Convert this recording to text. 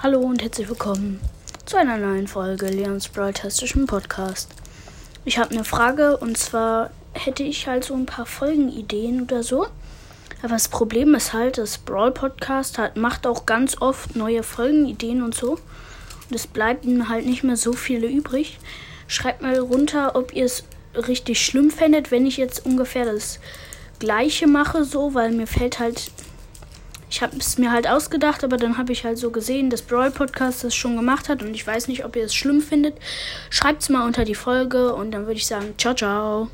Hallo und herzlich willkommen zu einer neuen Folge Leons Broadcastischen Podcast. Ich habe eine Frage und zwar hätte ich halt so ein paar Folgenideen oder so. Aber das Problem ist halt, das Brawl Podcast hat, macht auch ganz oft neue Folgenideen und so. Und es bleiben halt nicht mehr so viele übrig. Schreibt mal runter, ob ihr es richtig schlimm fändet, wenn ich jetzt ungefähr das gleiche mache, so, weil mir fällt halt ich habe es mir halt ausgedacht, aber dann habe ich halt so gesehen, dass Brawl Podcast das schon gemacht hat und ich weiß nicht, ob ihr es schlimm findet. Schreibt es mal unter die Folge und dann würde ich sagen, ciao, ciao.